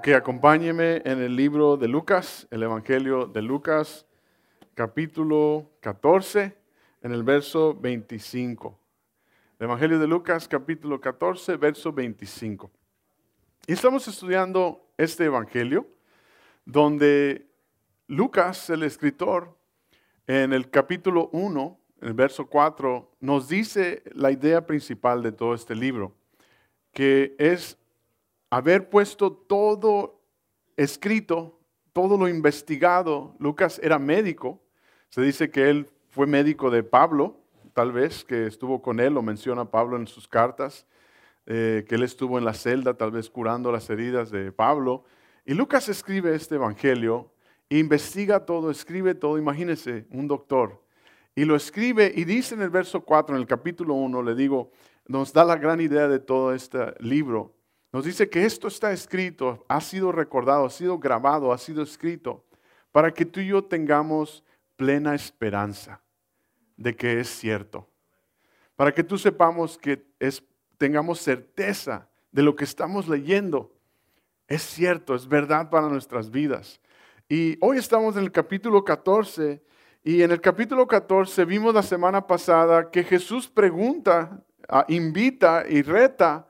Ok, acompáñeme en el libro de Lucas, el Evangelio de Lucas, capítulo 14, en el verso 25. El Evangelio de Lucas, capítulo 14, verso 25. Y estamos estudiando este Evangelio, donde Lucas, el escritor, en el capítulo 1, en el verso 4, nos dice la idea principal de todo este libro, que es haber puesto todo escrito, todo lo investigado. Lucas era médico. Se dice que él fue médico de Pablo, tal vez, que estuvo con él, lo menciona Pablo en sus cartas, eh, que él estuvo en la celda, tal vez curando las heridas de Pablo. Y Lucas escribe este evangelio, investiga todo, escribe todo. Imagínense, un doctor. Y lo escribe y dice en el verso 4, en el capítulo 1, le digo, nos da la gran idea de todo este libro. Nos dice que esto está escrito, ha sido recordado, ha sido grabado, ha sido escrito, para que tú y yo tengamos plena esperanza de que es cierto. Para que tú sepamos que es, tengamos certeza de lo que estamos leyendo. Es cierto, es verdad para nuestras vidas. Y hoy estamos en el capítulo 14 y en el capítulo 14 vimos la semana pasada que Jesús pregunta, invita y reta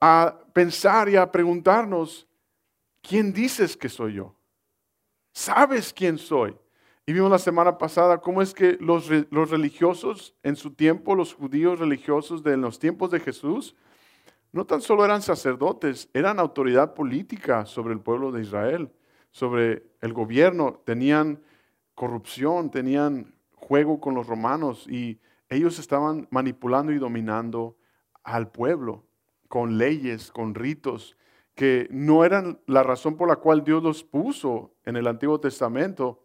a pensar y a preguntarnos, ¿quién dices que soy yo? ¿Sabes quién soy? Y vimos la semana pasada cómo es que los, los, religiosos en su tiempo, los judíos religiosos de los tiempos de Jesús, no tan solo eran sacerdotes, eran autoridad política sobre el pueblo de Israel, sobre el gobierno, tenían corrupción, tenían juego con los romanos y ellos estaban manipulando y dominando al pueblo con leyes, con ritos, que no eran la razón por la cual Dios los puso en el Antiguo Testamento,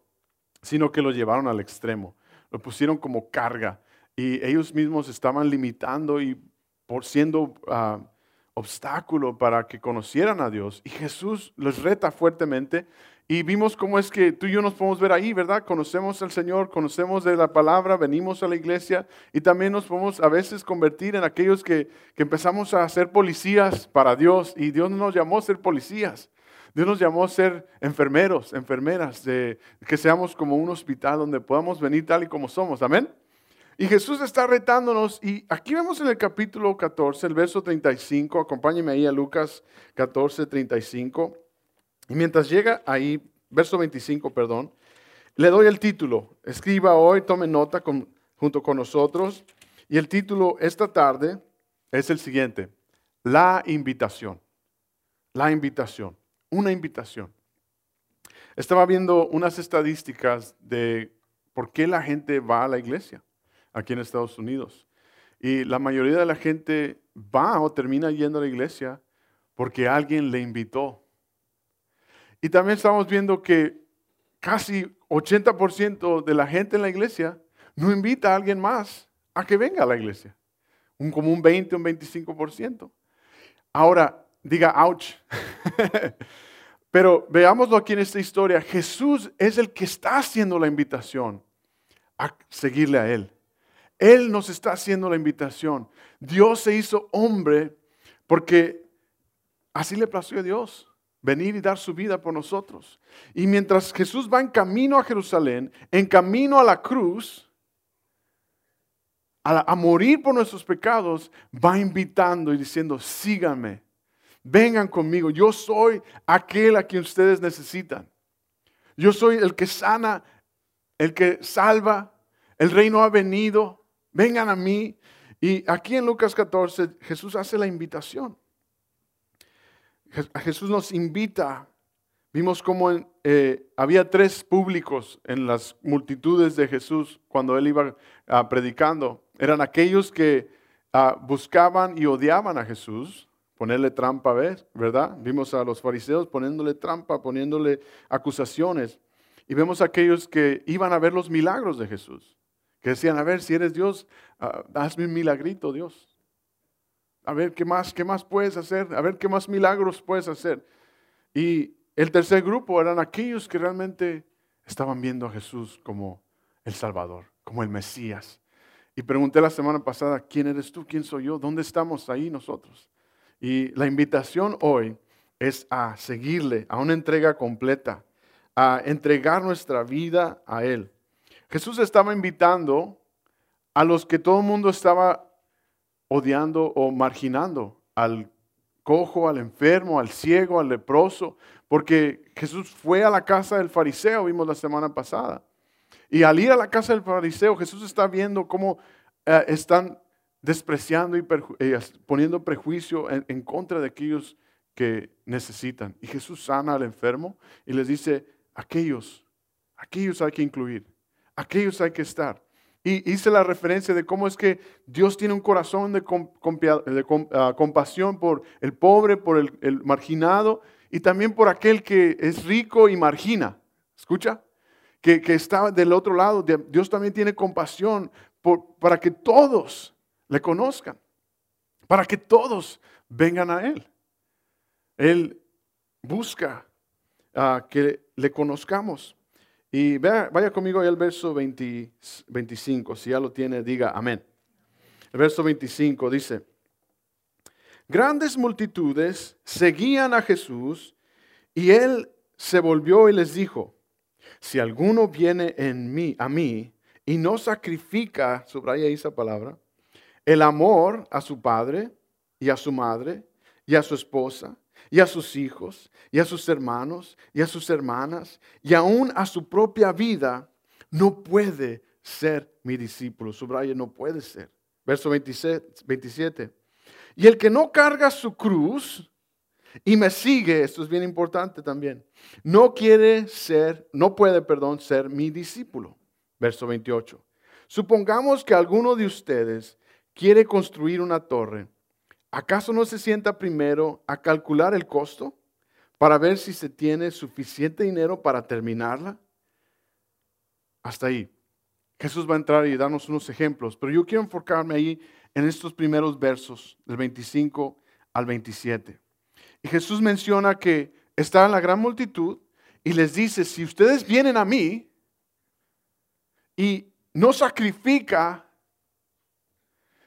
sino que lo llevaron al extremo, lo pusieron como carga y ellos mismos estaban limitando y por siendo uh, obstáculo para que conocieran a Dios. Y Jesús les reta fuertemente y vimos cómo es que tú y yo nos podemos ver ahí, ¿verdad? Conocemos al Señor, conocemos de la palabra, venimos a la iglesia y también nos podemos a veces convertir en aquellos que, empezamos a ser policías para Dios y Dios no nos llamó a ser policías. Dios nos llamó a ser enfermeros, enfermeras, de, que seamos como un hospital donde podamos venir tal y como somos. Amén. Y Jesús está retándonos y aquí vemos en el capítulo 14, el verso 35, acompáñeme ahí a Lucas 14, 35. Y mientras llega ahí, verso 25, perdón, le doy el título. Escriba hoy, tome nota junto con nosotros. Y el título esta tarde es el siguiente. La invitación. La invitación. Una invitación. Estaba viendo unas estadísticas de por qué la gente va a la iglesia aquí en Estados Unidos. Y la mayoría de la gente va o termina yendo a la iglesia porque alguien le invitó y también estamos viendo que casi 80% de la gente en la iglesia no invita a alguien más a que venga a la iglesia. Un, como un 20, un 25%. Ahora, diga, ouch. Pero veámoslo aquí en esta historia. Jesús es el que está haciendo la invitación a seguirle a Él. Él nos está haciendo la invitación. Dios se hizo hombre porque así le plació a Dios venir y dar su vida por nosotros. Y mientras Jesús va en camino a Jerusalén, en camino a la cruz, a, morir por nuestros pecados, va invitando y diciendo, síganme, vengan conmigo, yo soy aquel a quien ustedes necesitan. Yo soy el que sana, el que salva, el reino ha venido, vengan a mí. Y aquí en Lucas 14 Jesús hace la invitación. Jesús nos invita. Vimos cómo eh, había tres públicos en las multitudes de Jesús cuando él iba ah, predicando. Eran aquellos que ah, buscaban y odiaban a Jesús, ponerle trampa, ¿verdad? Vimos a los fariseos poniéndole trampa, poniéndole acusaciones. Y vemos a aquellos que iban a ver los milagros de Jesús, que decían, a ver, si eres Dios, ah, hazme un milagrito, Dios. A ver, ¿qué más, qué más puedes hacer? A ver, ¿qué más milagros puedes hacer? Y el tercer grupo eran aquellos que realmente estaban viendo a Jesús como el Salvador, como el Mesías. Y pregunté la semana pasada, ¿quién eres tú? ¿Quién soy yo? ¿Dónde estamos ahí nosotros? Y la invitación hoy es a seguirle, a una entrega completa, a entregar nuestra vida a Él. Jesús estaba invitando a los que todo el mundo estaba odiando o marginando, al cojo, al enfermo, al ciego, al leproso, porque Jesús fue a la casa del fariseo, vimos la semana pasada. Y al ir a la casa del fariseo, Jesús está viendo cómo eh, están despreciando y eh, poniendo prejuicio en, contra de aquellos que necesitan. Y Jesús sana al enfermo y les dice, aquellos, aquellos hay que incluir, aquellos hay que estar. Y hice la referencia de cómo es que Dios tiene un corazón de, ah, compasión por el pobre, por el, marginado y también por aquel que es rico y margina. ¿Escucha? Que, está del otro lado. Dios también tiene compasión para que todos le conozcan, para que todos vengan a Él. Él busca ah, que le conozcamos. Y vaya, conmigo al verso 25, si ya lo tiene, diga amén. El verso 25 dice, grandes multitudes seguían a Jesús y él se volvió y les dijo, si alguno viene en mí, a mí, y no sacrifica, subraya esa palabra, el amor a su padre y a su madre y a su esposa y a sus hijos, y a sus hermanos, y a sus hermanas, y aún a su propia vida, no puede ser mi discípulo. Subraya, no puede ser. Verso 27. Y el que no carga su cruz y me sigue, esto es bien importante también, no quiere ser, no puede, perdón, ser mi discípulo. Verso 28. Supongamos que alguno de ustedes quiere construir una torre ¿acaso no se sienta primero a calcular el costo para ver si se tiene suficiente dinero para terminarla? Hasta ahí. Jesús va a entrar y darnos unos ejemplos, pero yo quiero enfocarme ahí en estos primeros versos, del 25 al 27. Y Jesús menciona que está en la gran multitud y les dice, si ustedes vienen a mí y no sacrifica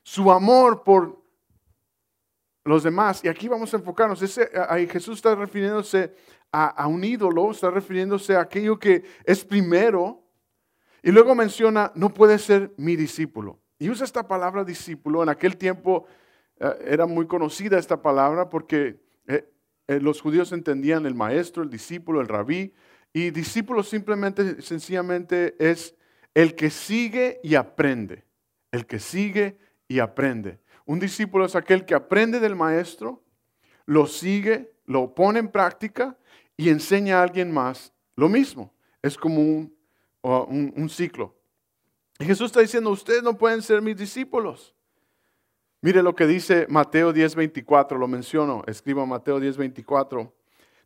su amor por los demás. Y aquí vamos a enfocarnos. Ese, ahí Jesús está refiriéndose a, un ídolo, está refiriéndose a aquello que es primero. Y luego menciona, no puede ser mi discípulo. Y usa esta palabra discípulo. En aquel tiempo eh, era muy conocida esta palabra porque eh, eh, los judíos entendían el maestro, el discípulo, el rabí. Y discípulo simplemente, sencillamente es el que sigue y aprende. El que sigue y aprende. Un discípulo es aquel que aprende del maestro, lo sigue, lo pone en práctica y enseña a alguien más lo mismo. Es como un, ciclo. Y Jesús está diciendo, ustedes no pueden ser mis discípulos. Mire lo que dice Mateo 10:24, lo menciono, escriba Mateo 10:24.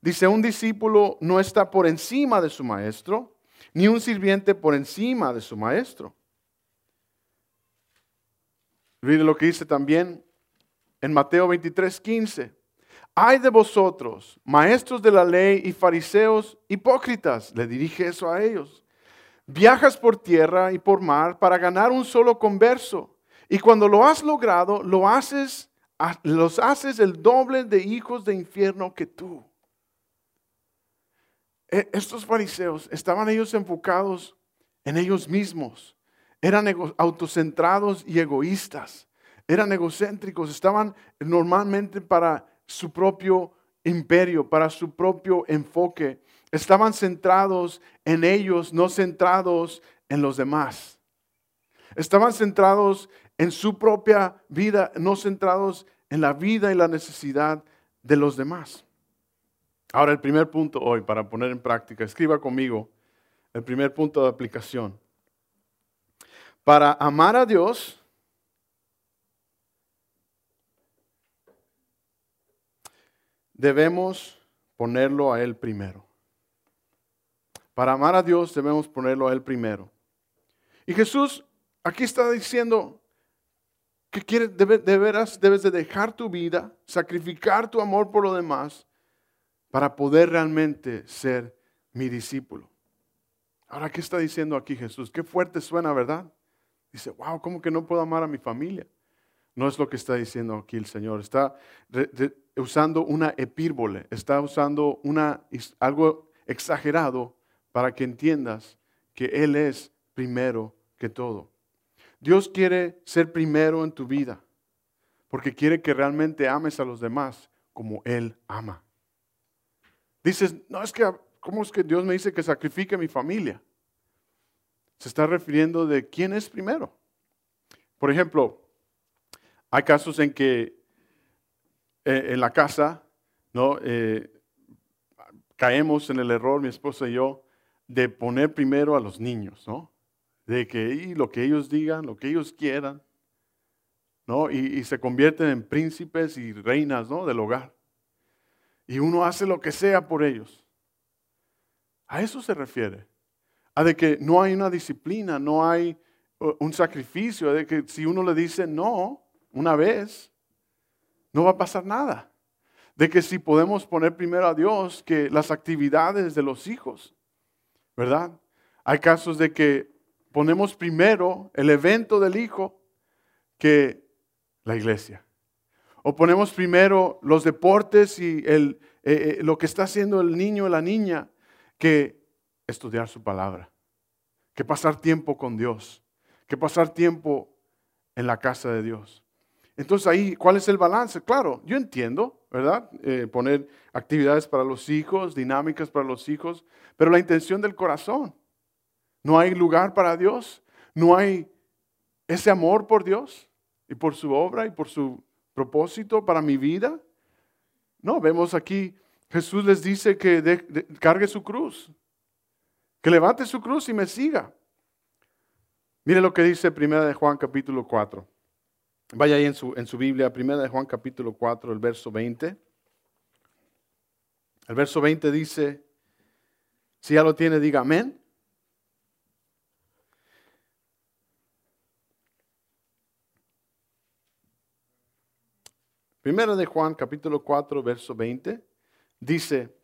Dice, un discípulo no está por encima de su maestro, ni un sirviente por encima de su maestro. Mire lo que dice también en Mateo 23, 15. Hay de vosotros, maestros de la ley y fariseos hipócritas, le dirige eso a ellos. Viajas por tierra y por mar para ganar un solo converso. Y cuando lo has logrado, lo haces, los haces el doble de hijos de infierno que tú. E, estos fariseos estaban ellos enfocados en ellos mismos eran autocentrados y egoístas, eran egocéntricos, estaban normalmente para su propio imperio, para su propio enfoque. Estaban centrados en ellos, no centrados en los demás. Estaban centrados en su propia vida, no centrados en la vida y la necesidad de los demás. Ahora el primer punto hoy para poner en práctica, escriba conmigo el primer punto de aplicación. Para amar a Dios, debemos ponerlo a Él primero. Para amar a Dios debemos ponerlo a Él primero. Y Jesús aquí está diciendo que quiere, de, veras debes de dejar tu vida, sacrificar tu amor por lo demás para poder realmente ser mi discípulo. Ahora, ¿qué está diciendo aquí Jesús? Qué fuerte suena, ¿verdad? Dice, wow, ¿cómo que no puedo amar a mi familia? No es lo que está diciendo aquí el Señor. Está usando una epírbole, está usando una, algo exagerado para que entiendas que Él es primero que todo. Dios quiere ser primero en tu vida porque quiere que realmente ames a los demás como Él ama. Dices, no es que, ¿cómo es que Dios me dice que sacrifique a mi familia? Se está refiriendo de quién es primero. Por ejemplo, hay casos en que eh, en la casa, ¿no? Eh, caemos en el error, mi esposa y yo, de poner primero a los niños, ¿no? De que lo que ellos digan, lo que ellos quieran, ¿no? Y, y, se convierten en príncipes y reinas, ¿no? Del hogar. Y uno hace lo que sea por ellos. A eso se refiere a de que no hay una disciplina, no hay uh, un sacrificio, de que si uno le dice no una vez, no va a pasar nada. De que si podemos poner primero a Dios que las actividades de los hijos, ¿verdad? Hay casos de que ponemos primero el evento del hijo que la iglesia. O ponemos primero los deportes y el, eh, eh, lo que está haciendo el niño o la niña que estudiar su palabra, que pasar tiempo con Dios, que pasar tiempo en la casa de Dios. Entonces ahí, ¿cuál es el balance? Claro, yo entiendo, ¿verdad? Eh, poner actividades para los hijos, dinámicas para los hijos, pero la intención del corazón. No hay lugar para Dios, no hay ese amor por Dios y por su obra y por su propósito para mi vida. No, vemos aquí, Jesús les dice que cargue su cruz, que levante su cruz y me siga. Mire lo que dice Primera de Juan capítulo 4. Vaya ahí en su, en su Biblia, Primera de Juan capítulo 4, el verso 20. El verso 20 dice, si ya lo tiene, diga amén. Primera de Juan capítulo 4, verso 20, dice,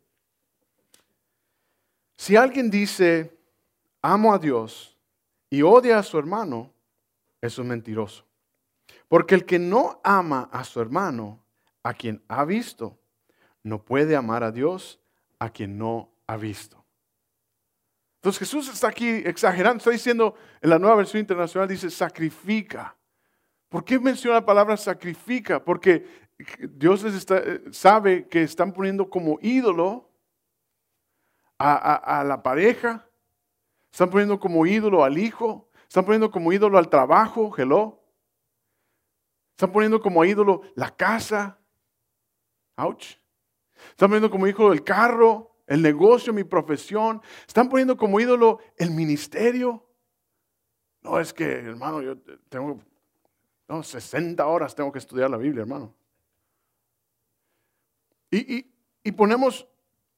si alguien dice, amo a Dios y odia a su hermano, es un mentiroso. Porque el que no ama a su hermano, a quien ha visto, no puede amar a Dios a quien no ha visto. Entonces Jesús está aquí exagerando, está diciendo en la nueva versión internacional, dice sacrifica. ¿Por qué menciona la palabra sacrifica? Porque Dios les eh, sabe que están poniendo como ídolo a, la pareja, están poniendo como ídolo al hijo, están poniendo como ídolo al trabajo, hello. Están poniendo como ídolo la casa, ouch. Están poniendo como ídolo el carro, el negocio, mi profesión. Están poniendo como ídolo el ministerio. No, es que, hermano, yo tengo no, 60 horas tengo que estudiar la Biblia, hermano. Y, y, y ponemos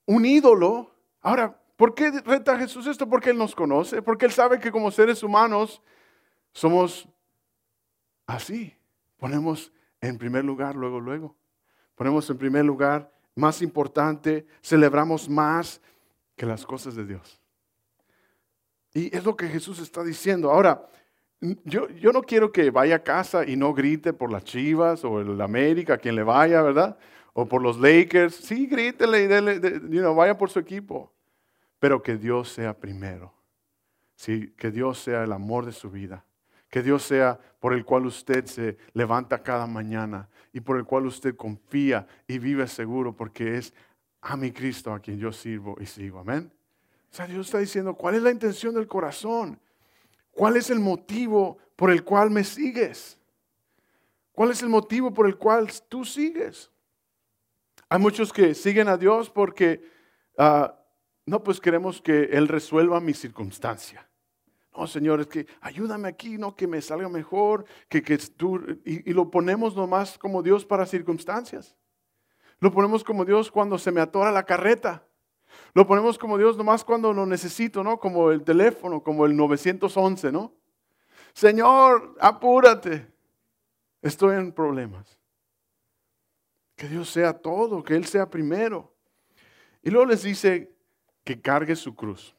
un ídolo Ahora, ¿por qué reta Jesús esto? Porque Él nos conoce, porque Él sabe que como seres humanos somos así. Ponemos en primer lugar, luego, luego. Ponemos en primer lugar, más importante, celebramos más que las cosas de Dios. Y es lo que Jesús está diciendo. Ahora, yo, yo, no quiero que vaya a casa y no grite por las Chivas o el América, quien le vaya, ¿verdad? O por los Lakers, sí, grítele y dele, vaya por su equipo. Pero que Dios sea primero. Sí, que Dios sea el amor de su vida. Que Dios sea por el cual usted se levanta cada mañana y por el cual usted confía y vive seguro porque es a mi Cristo a quien yo sirvo y sigo. Amén. O sea, Dios está diciendo, ¿cuál es la intención del corazón? ¿Cuál es el motivo por el cual me sigues? ¿Cuál es el motivo por el cual tú sigues? Hay muchos que siguen a Dios porque, ah, no, pues queremos que Él resuelva mi circunstancia. No, Señor, es que ayúdame aquí, no, que me salga mejor, que, que tú, y, lo ponemos nomás como Dios para circunstancias. Lo ponemos como Dios cuando se me atora la carreta. Lo ponemos como Dios nomás cuando lo necesito, ¿no? Como el teléfono, como el 911, ¿no? Señor, apúrate. Estoy en problemas. Que Dios sea todo, que Él sea primero. Y luego les dice que cargue su cruz.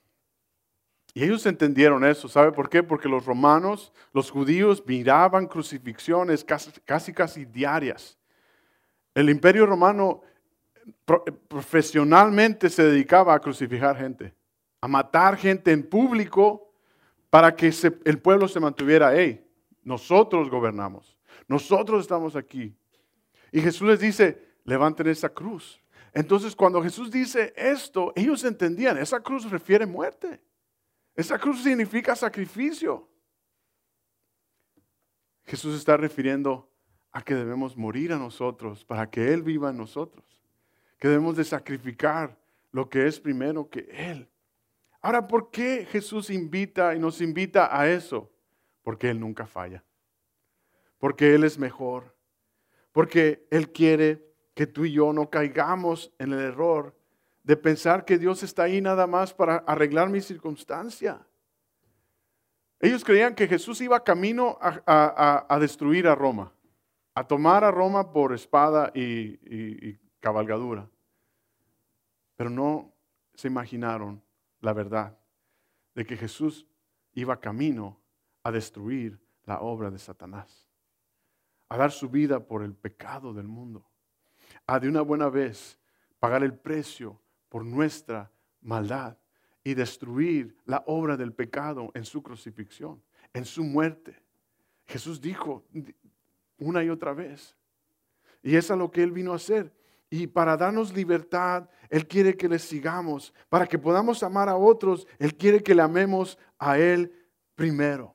Y ellos entendieron eso. ¿Sabe por qué? Porque los romanos, los judíos miraban crucifixiones casi casi, casi diarias. El imperio romano profesionalmente se dedicaba a crucificar gente, a matar gente en público para que el pueblo se mantuviera, hey, nosotros gobernamos, nosotros estamos aquí. Y Jesús les dice, levanten esa cruz. Entonces cuando Jesús dice esto, ellos entendían, esa cruz refiere muerte. Esa cruz significa sacrificio. Jesús está refiriendo a que debemos morir a nosotros para que Él viva en nosotros. Que debemos de sacrificar lo que es primero que Él. Ahora, ¿por qué Jesús invita y nos invita a eso? Porque Él nunca falla. Porque Él es mejor. Porque Él quiere que tú y yo no caigamos en el error de pensar que Dios está ahí nada más para arreglar mi circunstancia. Ellos creían que Jesús iba camino a, destruir a Roma, a tomar a Roma por espada y cabalgadura. Pero no se imaginaron la verdad de que Jesús iba camino a destruir la obra de Satanás, a dar su vida por el pecado del mundo, a de una buena vez pagar el precio por nuestra maldad y destruir la obra del pecado en su crucifixión, en su muerte. Jesús dijo una y otra vez. Y eso es lo que Él vino a hacer. Y para darnos libertad, Él quiere que le sigamos. Para que podamos amar a otros, Él quiere que le amemos a Él primero.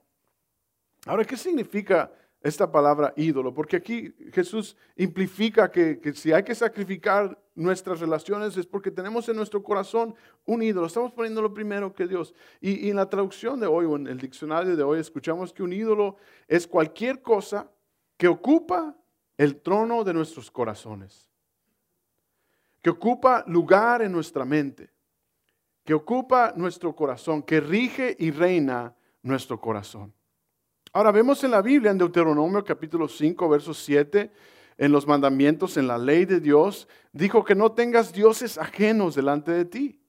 Ahora, ¿qué significa esta palabra ídolo? Porque aquí Jesús implica que, si hay que sacrificar nuestras relaciones es porque tenemos en nuestro corazón un ídolo. Estamos poniéndolo primero que Dios. Y, y en la traducción de hoy o en el diccionario de hoy escuchamos que un ídolo es cualquier cosa que ocupa el trono de nuestros corazones que ocupa lugar en nuestra mente, que ocupa nuestro corazón, que rige y reina nuestro corazón. Ahora vemos en la Biblia, en Deuteronomio capítulo 5, verso 7, en los mandamientos, en la ley de Dios, dijo que no tengas dioses ajenos delante de ti.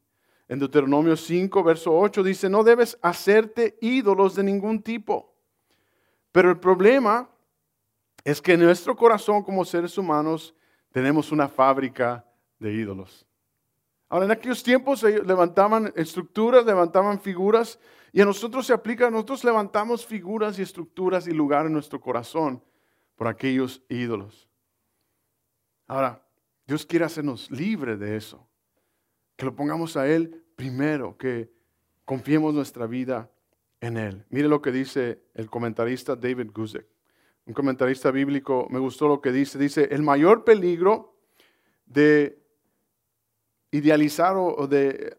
En Deuteronomio 5, verso 8 dice, no debes hacerte ídolos de ningún tipo. Pero el problema es que en nuestro corazón como seres humanos tenemos una fábrica de ídolos. Ahora, en aquellos tiempos levantaban estructuras, levantaban figuras, y a nosotros se aplica, nosotros levantamos figuras y estructuras y lugar en nuestro corazón por aquellos ídolos. Ahora, Dios quiere hacernos libre de eso, que lo pongamos a Él primero, que confiemos nuestra vida en Él. Mire lo que dice el comentarista David Guzik, un comentarista bíblico, me gustó lo que dice, dice, el mayor peligro de idealizar o, de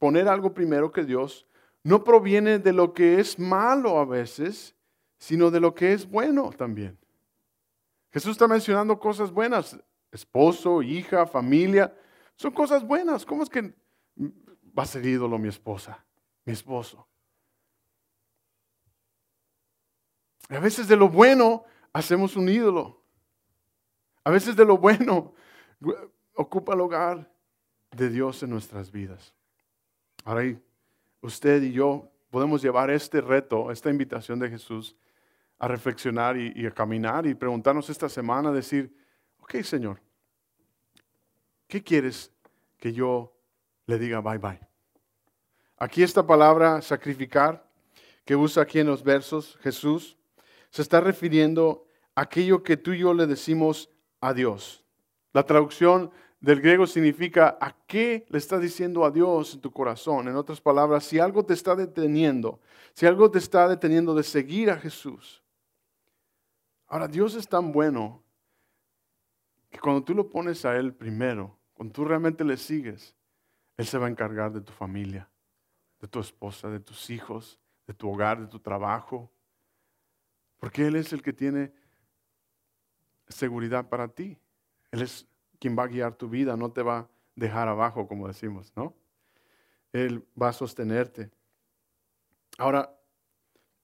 poner algo primero que Dios no proviene de lo que es malo a veces, sino de lo que es bueno también. Jesús está mencionando cosas buenas, esposo, hija, familia, son cosas buenas. ¿Cómo es que va a ser ídolo mi esposa, mi esposo? A veces de lo bueno hacemos un ídolo. A veces de lo bueno ocupa el hogar de Dios en nuestras vidas. Ahora, usted y yo podemos llevar este reto, esta invitación de Jesús a reflexionar y, a caminar y preguntarnos esta semana, decir, ok Señor, ¿qué quieres que yo le diga bye bye? Aquí esta palabra sacrificar que usa aquí en los versos Jesús se está refiriendo a aquello que tú y yo le decimos a Dios. La traducción del griego significa a qué le estás diciendo a Dios en tu corazón. En otras palabras, si algo te está deteniendo, si algo te está deteniendo de seguir a Jesús. Ahora, Dios es tan bueno que cuando tú lo pones a Él primero, cuando tú realmente le sigues, Él se va a encargar de tu familia, de tu esposa, de tus hijos, de tu hogar, de tu trabajo. Porque Él es el que tiene seguridad para ti. Él es quien va a guiar tu vida, no te va a dejar abajo, como decimos, ¿no? Él va a sostenerte. Ahora,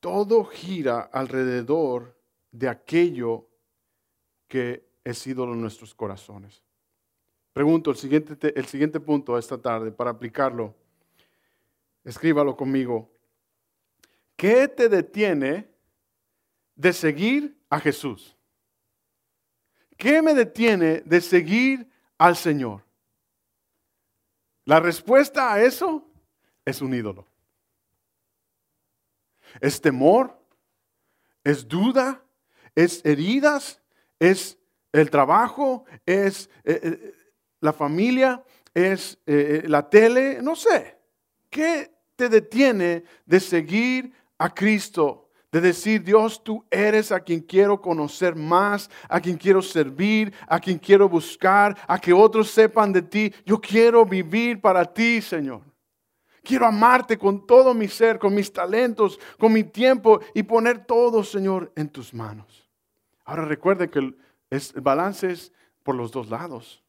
todo gira alrededor de aquello que es ídolo en nuestros corazones. Pregunto el siguiente, el siguiente punto esta tarde para aplicarlo. Escríbalo conmigo. ¿qué te detiene de seguir a Jesús? ¿Qué me detiene de seguir al Señor? La respuesta a eso es un ídolo. Es temor, es duda, es heridas, es el trabajo, es eh, eh, la familia, es eh, la tele, no sé. ¿Qué te detiene de seguir a Cristo? De decir, Dios, tú eres a quien quiero conocer más, a quien quiero servir, a quien quiero buscar, a que otros sepan de ti. Yo quiero vivir para ti, Señor. Quiero amarte con todo mi ser, con mis talentos, con mi tiempo y poner todo, Señor, en tus manos. Ahora recuerde que el balance es por los dos lados.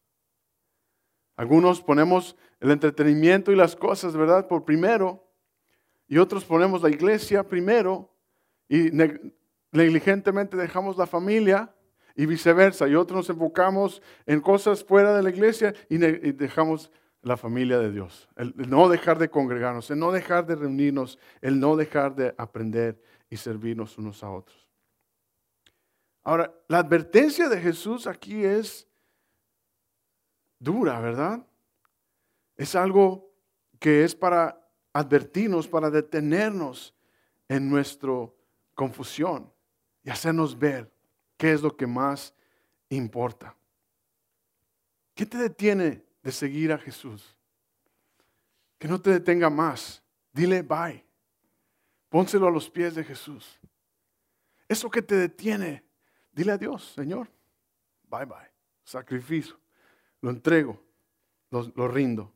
Algunos ponemos el entretenimiento y las cosas, ¿verdad? Por primero. Y otros ponemos la iglesia primero y negligentemente dejamos la familia y viceversa. Y otros nos enfocamos en cosas fuera de la iglesia y, dejamos la familia de Dios. El, no dejar de congregarnos, el no dejar de reunirnos, el no dejar de aprender y servirnos unos a otros. Ahora, la advertencia de Jesús aquí es dura, ¿verdad? Es algo que es para advertirnos, para detenernos en nuestro confusión y hacernos ver qué es lo que más importa. ¿Qué te detiene de seguir a Jesús? Que no te detenga más. Dile bye. Pónselo a los pies de Jesús. Eso que te detiene, dile a Dios, Señor, bye bye. Sacrificio. Lo entrego. Lo, rindo.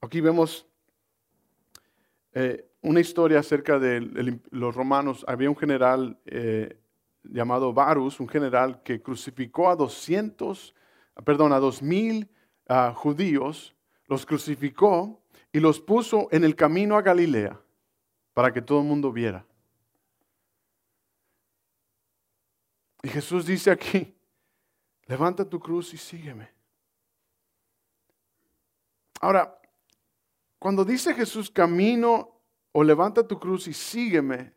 Aquí vemos eh, una historia acerca de los romanos. Había un general eh, llamado Varus, un general que crucificó a 200, perdón, a 2000 uh, judíos, los crucificó y los puso en el camino a Galilea para que todo el mundo viera. Y Jesús dice aquí, levanta tu cruz y sígueme. Ahora, cuando dice Jesús camino o levanta tu cruz y sígueme.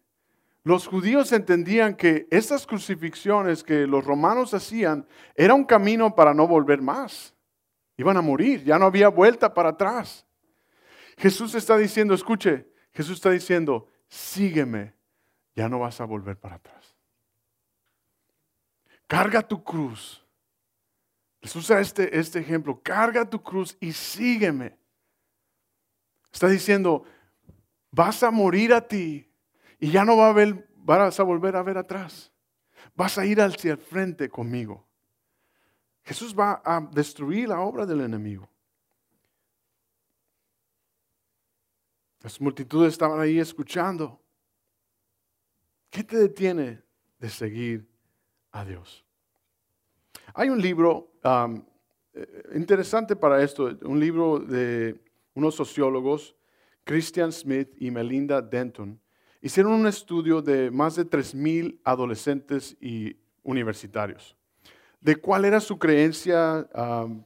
Los judíos entendían que estas crucifixiones que los romanos hacían era un camino para no volver más. Iban a morir, ya no había vuelta para atrás. Jesús está diciendo, escuche, Jesús está diciendo, sígueme, ya no vas a volver para atrás. Carga tu cruz. Jesús usa este, este ejemplo, carga tu cruz y sígueme. Está diciendo, vas a morir a ti y ya no va a ver, vas a volver a ver atrás. Vas a ir hacia el frente conmigo. Jesús va a destruir la obra del enemigo. Las multitudes estaban ahí escuchando. ¿Qué te detiene de seguir a Dios? Hay un libro um, eh, interesante para esto, un libro de unos sociólogos Christian Smith y Melinda Denton hicieron un estudio de más de 3.000 adolescentes y universitarios, de cuál era su creencia um,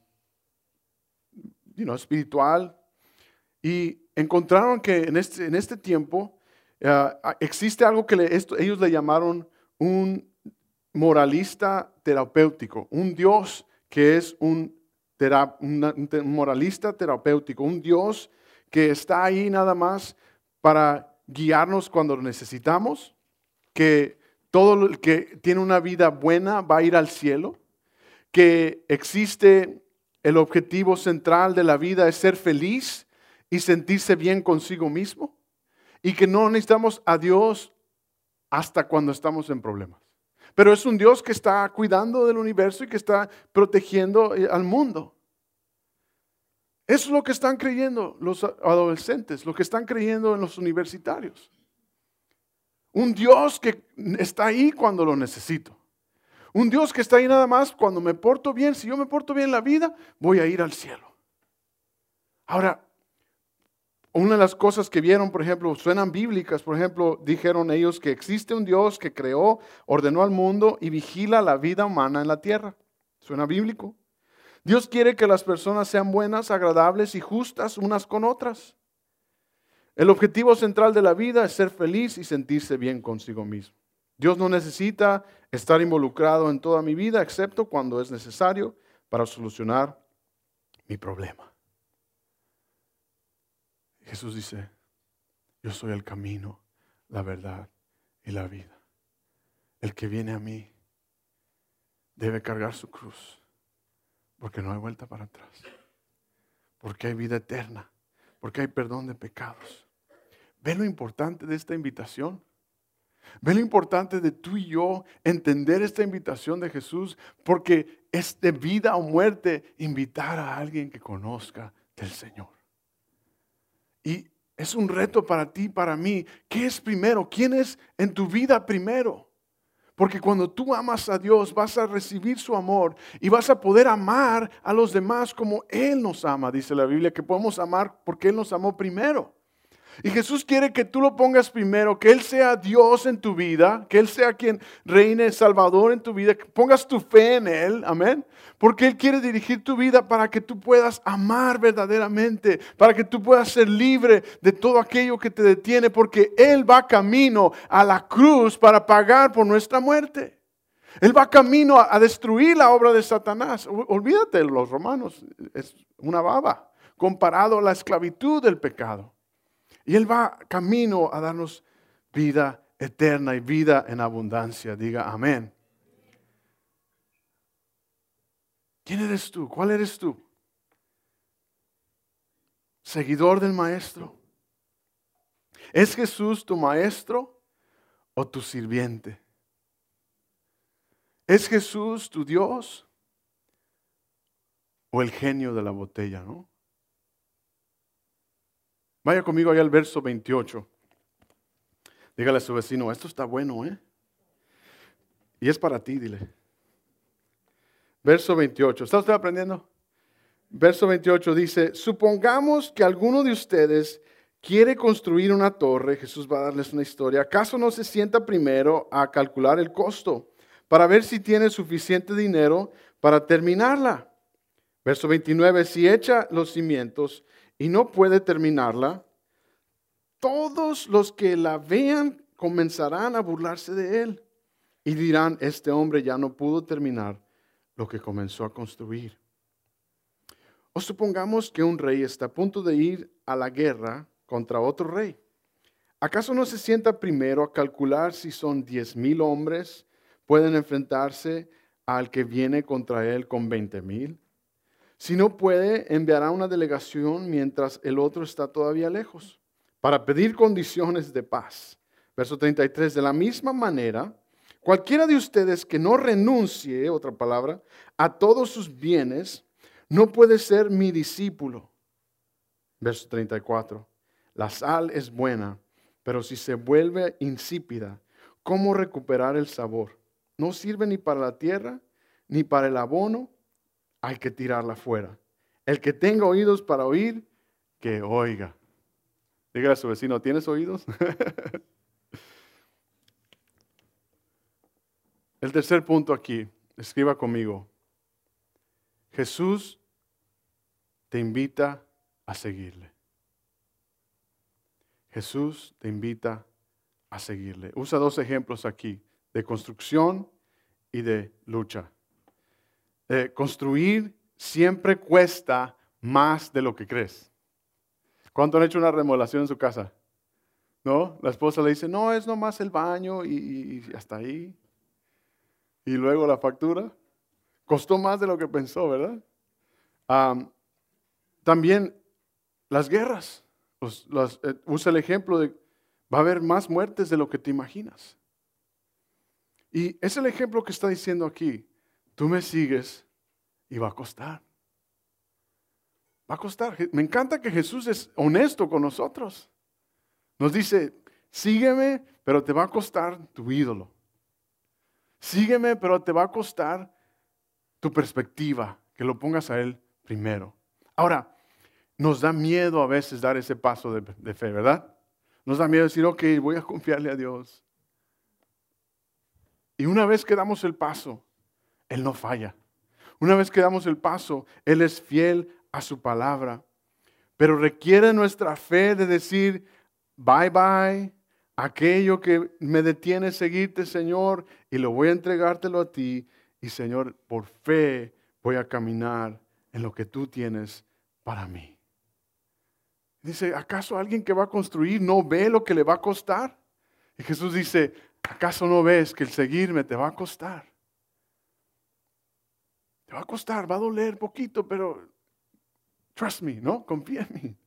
espiritual, y encontraron que en este, en este tiempo uh, existe algo que ellos le llamaron un moralista terapéutico, un Dios que es un, un moralista terapéutico, un Dios que está ahí nada más para guiarnos cuando lo necesitamos, que todo el que tiene una vida buena va a ir al cielo, que existe el objetivo central de la vida es ser feliz y sentirse bien consigo mismo, y que no necesitamos a Dios hasta cuando estamos en problemas. Pero es un Dios que está cuidando del universo y que está protegiendo eh, al mundo. Eso es lo que están creyendo los adolescentes, lo que están creyendo en los universitarios. Un Dios que está ahí cuando lo necesito. Un Dios que está ahí nada más cuando me porto bien. Si yo me porto bien en la vida, voy a ir al cielo. Ahora, una de las cosas que vieron, por ejemplo, suenan bíblicas. Por ejemplo, dijeron ellos que existe un Dios que creó, ordenó al mundo y vigila la vida humana en la tierra. Suena bíblico. Dios quiere que las personas sean buenas, agradables y justas unas con otras. El objetivo central de la vida es ser feliz y sentirse bien consigo mismo. Dios no necesita estar involucrado en toda mi vida, excepto cuando es necesario para solucionar mi problema. Jesús dice, yo soy el camino, la verdad y la vida. El que viene a mí debe cargar su cruz, porque no hay vuelta para atrás, porque hay vida eterna, porque hay perdón de pecados. ¿Ve lo importante de esta invitación? ¿Ve lo importante de tú y yo entender esta invitación de Jesús? Porque es de vida o muerte invitar a alguien que conozca del Señor. Y es un reto para ti, para mí. ¿Qué es primero? ¿Quién es en tu vida primero? Porque cuando tú amas a Dios vas a recibir su amor y vas a poder amar a los demás como Él nos ama, dice la Biblia, que podemos amar porque Él nos amó primero. Y Jesús quiere que tú lo pongas primero, que Él sea Dios en tu vida, que Él sea quien reine Salvador en tu vida, que pongas tu fe en Él, amén. Porque Él quiere dirigir tu vida para que tú puedas amar verdaderamente, para que tú puedas ser libre de todo aquello que te detiene, porque Él va camino a la cruz para pagar por nuestra muerte. Él va camino a, destruir la obra de Satanás. Olvídate, los romanos, es una baba comparado a la esclavitud del pecado. Y Él va camino a darnos vida eterna y vida en abundancia. Diga amén. ¿Quién eres tú? ¿Cuál eres tú? ¿Seguidor del Maestro? ¿Es Jesús tu Maestro o tu sirviente? ¿Es Jesús tu Dios o el genio de la botella, no? Vaya conmigo allá al verso 28. Dígale a su vecino, esto está bueno, ¿eh? Y es para ti, dile. Verso 28. ¿Está usted aprendiendo? Verso 28 dice, supongamos que alguno de ustedes quiere construir una torre, Jesús va a darles una historia, ¿acaso no se sienta primero a calcular el costo para ver si tiene suficiente dinero para terminarla? Verso 29, si echa los cimientos y no puede terminarla, todos los que la vean comenzarán a burlarse de él y dirán, este hombre ya no pudo terminar lo que comenzó a construir. O supongamos que un rey está a punto de ir a la guerra contra otro rey. ¿Acaso no se sienta primero a calcular si son diez mil hombres pueden enfrentarse al que viene contra él con veinte mil? Si no puede, enviará una delegación mientras el otro está todavía lejos, para pedir condiciones de paz. Verso 33, de la misma manera, cualquiera de ustedes que no renuncie, otra palabra, a todos sus bienes, no puede ser mi discípulo. Verso 34, la sal es buena, pero si se vuelve insípida, ¿cómo recuperar el sabor? No sirve ni para la tierra, ni para el abono, hay que tirarla fuera. El que tenga oídos para oír, que oiga. Dígale a su vecino, ¿tienes oídos? El tercer punto aquí, escriba conmigo. Jesús te invita a seguirle. Jesús te invita a seguirle. Usa dos ejemplos aquí, de construcción y de lucha. Eh, construir siempre cuesta más de lo que crees. ¿Cuánto han hecho una remodelación en su casa? ¿No? La esposa le dice, no, es nomás el baño y, hasta ahí. Y luego la factura. Costó más de lo que pensó, ¿verdad? también las guerras. Eh, usa el ejemplo de, va a haber más muertes de lo que te imaginas. Y es el ejemplo que está diciendo aquí tú me sigues y va a costar. Va a costar. Me encanta que Jesús es honesto con nosotros. Nos dice, sígueme, pero te va a costar tu ídolo. Sígueme, pero te va a costar tu perspectiva, que lo pongas a Él primero. Ahora, nos da miedo a veces dar ese paso de, fe, ¿verdad? Nos da miedo decir, ok, voy a confiarle a Dios. Y una vez que damos el paso, él no falla. Una vez que damos el paso, Él es fiel a su palabra. Pero requiere nuestra fe de decir, bye bye, aquello que me detiene seguirte, Señor, y lo voy a entregártelo a ti. Y Señor, por fe voy a caminar en lo que tú tienes para mí. Dice, ¿acaso alguien que va a construir no ve lo que le va a costar? Y Jesús dice, ¿acaso no ves que el seguirme te va a costar? Te va a costar, va a doler poquito, pero trust me, ¿no? Confía en mí.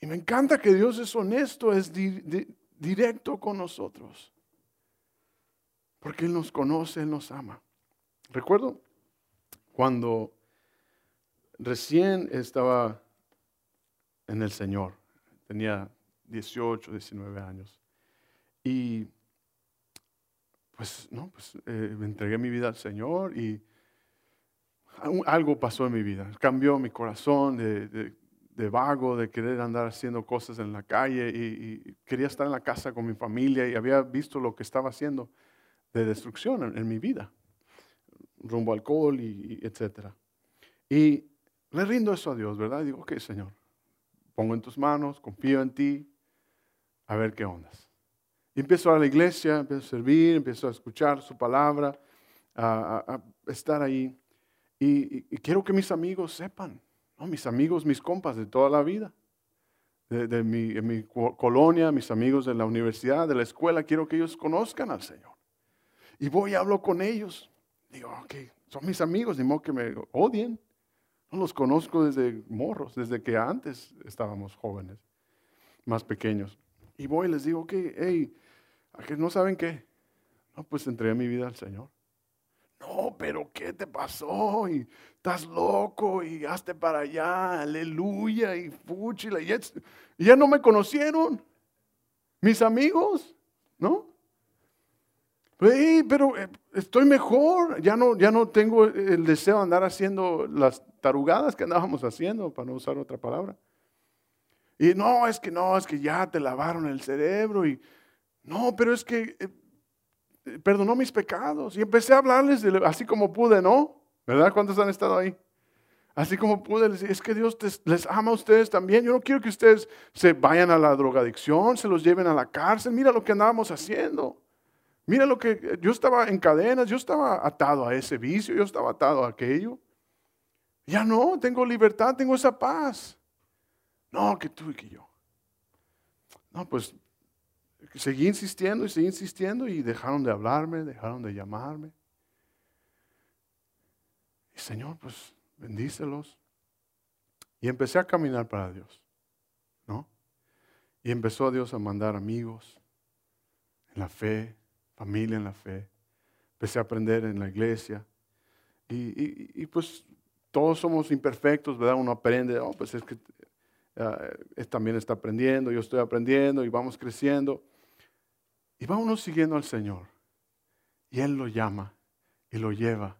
Y me encanta que Dios es honesto, es directo con nosotros. Porque Él nos conoce, Él nos ama. Recuerdo cuando recién estaba en el Señor, tenía 18, 19 años. Y pues, no, pues eh, entregué mi vida al Señor y algo pasó en mi vida. Cambió mi corazón de, vago, de querer andar haciendo cosas en la calle y, quería estar en la casa con mi familia y había visto lo que estaba haciendo de destrucción en, mi vida, rumbo al alcohol y, etc. Y le rindo eso a Dios, ¿verdad? Y digo, ok, Señor, pongo en tus manos, confío en ti, a ver qué ondas. Y empiezo a la iglesia, empiezo a servir, empiezo a escuchar su palabra, a estar ahí. Y, quiero que mis amigos sepan, mis amigos, mis compas de toda la vida, de, mi, mi, colonia, mis amigos de la universidad, de la escuela, quiero que ellos conozcan al Señor. Y voy y hablo con ellos. Digo, ok, son mis amigos, ni modo que me odien. No los conozco desde morros, desde que antes estábamos jóvenes, más pequeños. Y voy y les digo, ok, hey, ¿a que no saben qué? No, pues entregué mi vida al Señor. No, pero ¿qué te pasó? Y estás loco y hazte para allá, aleluya y fúchila. Y ya, no me conocieron, mis amigos, ¿no? pero eh, estoy mejor, ya no, ya no tengo el deseo de andar haciendo las tarugadas que andábamos haciendo, para no usar otra palabra. Y no, es que no, es que ya te lavaron el cerebro y no, pero es que eh, perdonó mis pecados. Y empecé a hablarles así como pude, ¿no? ¿Verdad? ¿Cuántos han estado ahí? Así como pude, les es que Dios les ama a ustedes también. Yo no quiero que ustedes se vayan a la drogadicción, se los lleven a la cárcel. Mira lo que andábamos haciendo. Mira lo que yo estaba en cadenas, yo estaba atado a ese vicio, yo estaba atado a aquello. Ya no, tengo libertad, tengo esa paz. No, que tú y que yo. No, pues seguí insistiendo y seguí insistiendo y dejaron de hablarme, dejaron de llamarme. Y Señor, pues bendícelos. Y empecé a caminar para Dios, ¿no? Y empezó Dios a mandar amigos en la fe, familia en la fe. Empecé a aprender en la iglesia. Y, pues todos somos imperfectos, ¿verdad? Uno aprende, oh, pues es que uh, también está aprendiendo, yo estoy aprendiendo y vamos creciendo. Y va uno siguiendo al Señor. Y Él lo llama y lo lleva.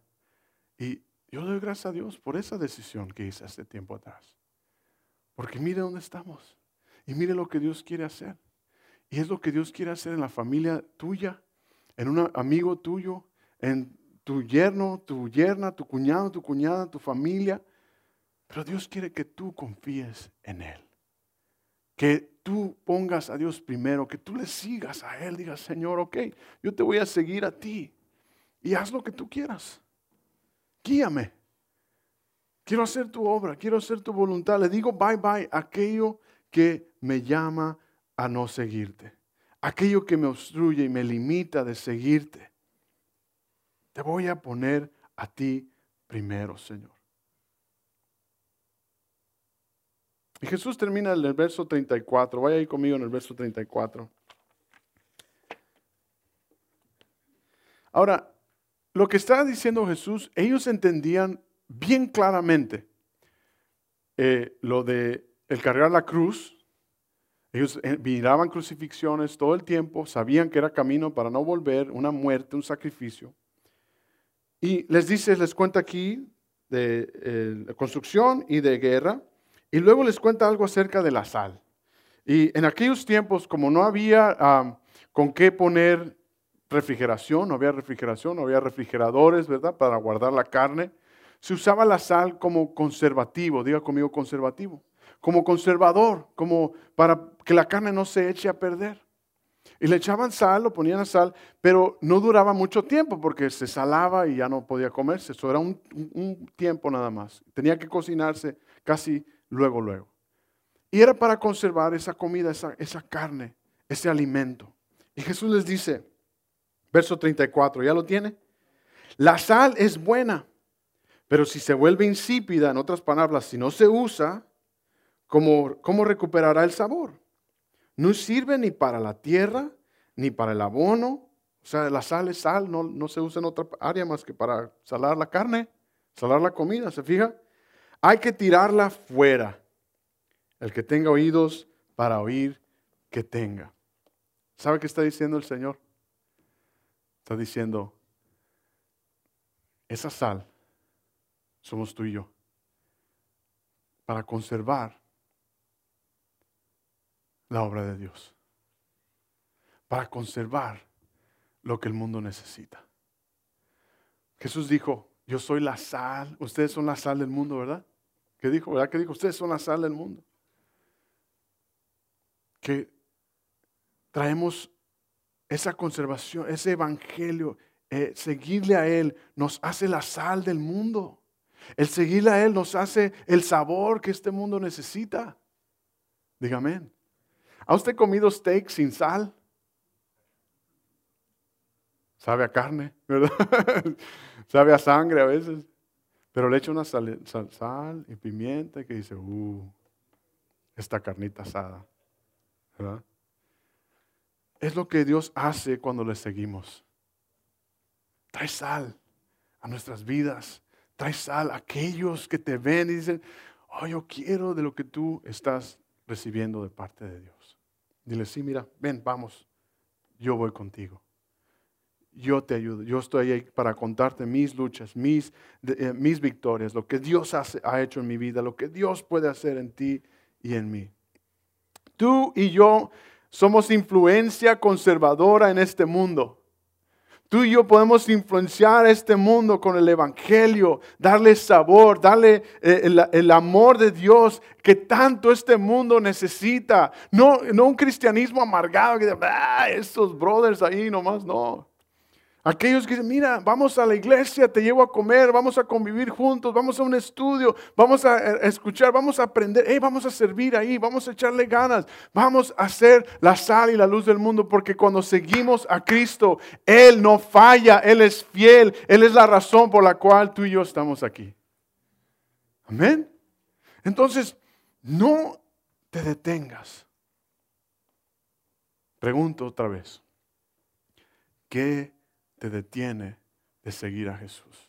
Y yo doy gracias a Dios por esa decisión que hice hace tiempo atrás. Porque mire dónde estamos. Y mire lo que Dios quiere hacer. Y es lo que Dios quiere hacer en la familia tuya, en un amigo tuyo, en tu yerno, tu yerna, tu cuñado, tu cuñada, tu familia. Pero Dios quiere que tú confíes en Él. Que tú pongas a Dios primero, que tú le sigas a Él, digas, Señor, ok, yo te voy a seguir a ti y haz lo que tú quieras. Guíame. Quiero hacer tu obra, quiero hacer tu voluntad. Le digo bye bye a aquello que me llama a no seguirte. Aquello que me obstruye y me limita de seguirte. Te voy a poner a ti primero, Señor. Y Jesús termina en el verso 34. Vaya ahí conmigo en el verso 34. Ahora, lo que está diciendo Jesús, ellos entendían bien claramente eh, lo de el cargar la cruz. Ellos eh, miraban crucifixiones todo el tiempo, sabían que era camino para no volver, una muerte, un sacrificio. Y les dice, les cuenta aquí de eh, construcción y de guerra. Y luego les cuenta algo acerca de la sal. Y en aquellos tiempos, como no había con qué poner refrigeración, no había refrigeración, no había refrigeradores, ¿verdad? Para guardar la carne, se usaba la sal como conservativo, diga conmigo conservativo, como conservador, como para que la carne no se eche a perder. Y le echaban sal, lo ponían a sal, pero no duraba mucho tiempo porque se salaba y ya no podía comerse. Eso era un, un tiempo nada más. Tenía que cocinarse casi luego, luego. Y era para conservar esa comida, esa, esa carne, ese alimento. Y Jesús les dice, verso 34, ¿ya lo tiene? La sal es buena, pero si se vuelve insípida, en otras palabras, si no se usa, ¿cómo, cómo recuperará el sabor? No sirve ni para la tierra, ni para el abono. O sea, la sal es sal, no, no se usa en otra área más que para salar la carne, salar la comida, ¿se fija? Hay que tirarla fuera. El que tenga oídos para oír, que tenga. ¿Sabe qué está diciendo el Señor? Está diciendo, esa sal somos tú y yo, para conservar la obra de Dios, para conservar lo que el mundo necesita. Jesús dijo, yo soy la sal, ustedes son la sal del mundo, ¿verdad? ¿Qué dijo? ¿Verdad que dijo? Ustedes son la sal del mundo que traemos esa conservación, ese evangelio, eh, seguirle a Él nos hace la sal del mundo. El seguirle a Él nos hace el sabor que este mundo necesita. Dígame. ¿Ha usted comido steak sin sal? Sabe a carne, ¿verdad? Sabe a sangre a veces. Pero le echa una sal, sal, y pimienta que dice, uh, esta carnita asada. Es lo que Dios hace cuando le seguimos. Trae sal a nuestras vidas. Trae sal a aquellos que te ven y dicen, oh, yo quiero de lo que tú estás recibiendo de parte de Dios. Dile, sí, mira, ven, vamos, yo voy contigo. Yo te ayudo, yo estoy ahí para contarte mis luchas, mis, eh, mis victorias, lo que Dios ha hecho en mi vida, lo que Dios puede hacer en ti y en mí. Tú y yo somos influencia conservadora en este mundo. Tú y yo podemos influenciar este mundo con el Evangelio, darle sabor, darle eh, el, amor de Dios que tanto este mundo necesita. No, no un cristianismo amargado que ah, estos brothers ahí nomás, no. Aquellos que dicen, mira, vamos a la iglesia, te llevo a comer, vamos a convivir juntos, vamos a un estudio, vamos a eh, escuchar, vamos a aprender, vamos a servir ahí, vamos a echarle ganas, vamos a ser la sal y la luz del mundo, porque cuando seguimos a Cristo, Él no falla, Él es fiel, Él es la razón por la cual tú y yo estamos aquí. Amén. Entonces, no te detengas. Pregunto otra vez, ¿qué te detiene de seguir a Jesús.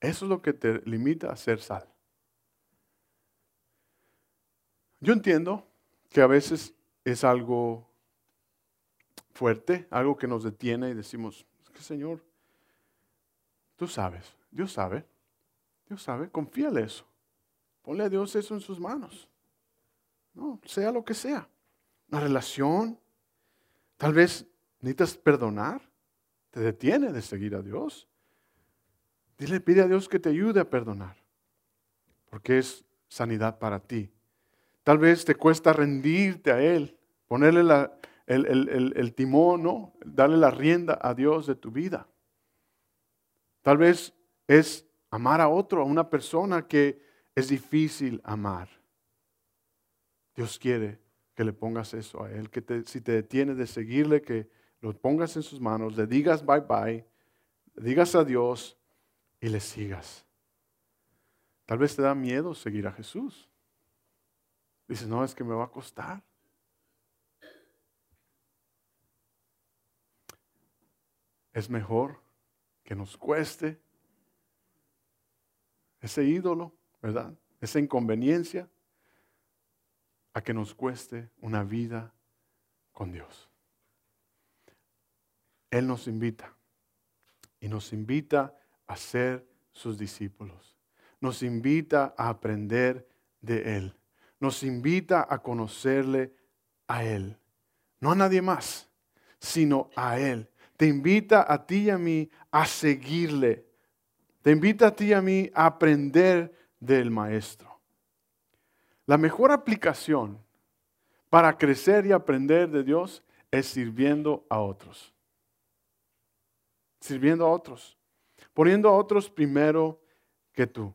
Eso es lo que te limita a ser sal. Yo entiendo que a veces es algo fuerte, algo que nos detiene y decimos, es que Señor, tú sabes, Dios sabe, Dios sabe, confíale eso. Ponle a Dios eso en sus manos. No, sea lo que sea. Una relación, tal vez necesitas perdonar te detiene de seguir a Dios. Dile, pide a Dios que te ayude a perdonar, porque es sanidad para ti. Tal vez te cuesta rendirte a Él, ponerle el, timón, ¿no? darle la rienda a Dios de tu vida. Tal vez es amar a otro, a una persona que es difícil amar. Dios quiere que le pongas eso a Él, que si te detiene de seguirle, que lo pongas en sus manos, le digas bye bye, digas adiós y le sigas. Tal vez te da miedo seguir a Jesús. Dices, no, es que me va a costar. Es mejor que nos cueste ese ídolo, ¿verdad? Esa inconveniencia, a que nos cueste una vida con Dios. Él nos invita y nos invita a ser sus discípulos. Nos invita a aprender de Él. Nos invita a conocerle a Él. No a nadie más, sino a Él. Te invita a ti y a mí a seguirle. Te invita a ti y a mí a aprender del Maestro. La mejor aplicación para crecer y aprender de Dios es sirviendo a otros. Sirviendo a otros. Poniendo a otros primero que tú.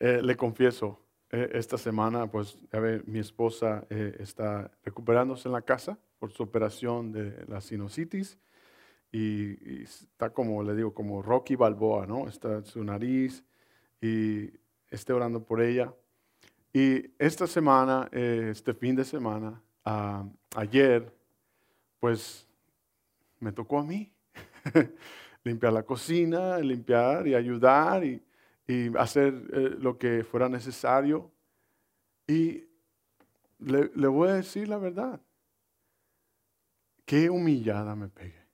Eh, le confieso, eh, esta semana, pues, mi esposa eh, está recuperándose en la casa por su operación de la sinusitis y, está como, le digo, como Rocky Balboa, ¿no? Está su nariz y esté orando por ella. Y esta semana, este fin de semana, ah, ayer, pues me tocó a mí limpiar la cocina, limpiar y ayudar y, hacer eh, lo que fuera necesario. Y le, le, voy a decir la verdad. Qué humillada me pegué.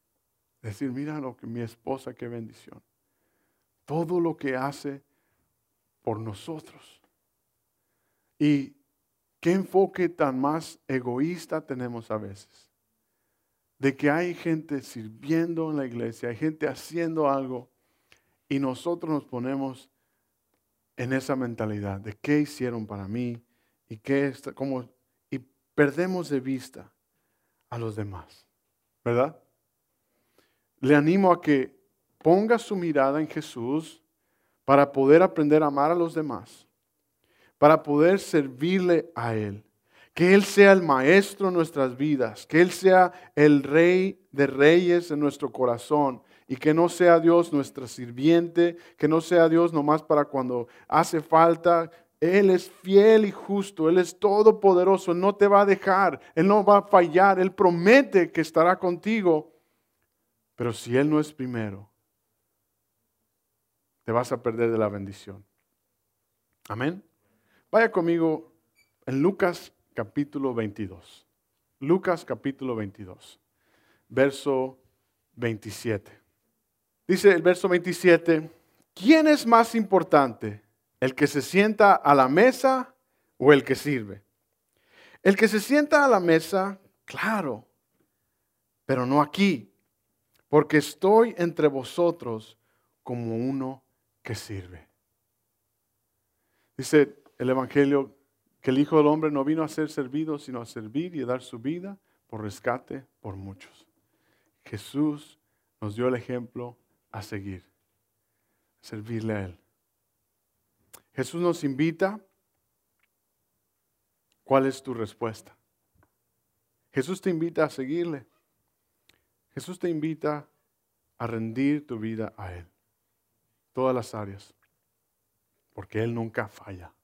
Decir, mira lo que mi esposa, qué bendición. Todo lo que hace por nosotros. Y qué enfoque tan más egoísta tenemos a veces. De que hay gente sirviendo en la iglesia, hay gente haciendo algo y nosotros nos ponemos en esa mentalidad de qué hicieron para mí y qué está, cómo, y perdemos de vista a los demás, ¿verdad? Le animo a que ponga su mirada en Jesús para poder aprender a amar a los demás, para poder servirle a Él. Que Él sea el maestro en nuestras vidas, que Él sea el rey de reyes en nuestro corazón y que no sea Dios nuestra sirviente, que no sea Dios nomás para cuando hace falta. Él es fiel y justo, Él es todopoderoso, Él no te va a dejar, Él no va a fallar, Él promete que estará contigo. Pero si Él no es primero, te vas a perder de la bendición. Amén. Vaya conmigo en Lucas capítulo 22. Lucas capítulo 22, verso 27. Dice el verso 27, ¿quién es más importante? ¿El que se sienta a la mesa o el que sirve? El que se sienta a la mesa, claro, pero no aquí, porque estoy entre vosotros como uno que sirve. Dice el Evangelio que el Hijo del Hombre no vino a ser servido, sino a servir y a dar su vida por rescate por muchos. Jesús nos dio el ejemplo a seguir, servirle a Él. Jesús nos invita. ¿Cuál es tu respuesta? Jesús te invita a seguirle. Jesús te invita a rendir tu vida a Él. Todas las áreas. Porque Él nunca falla.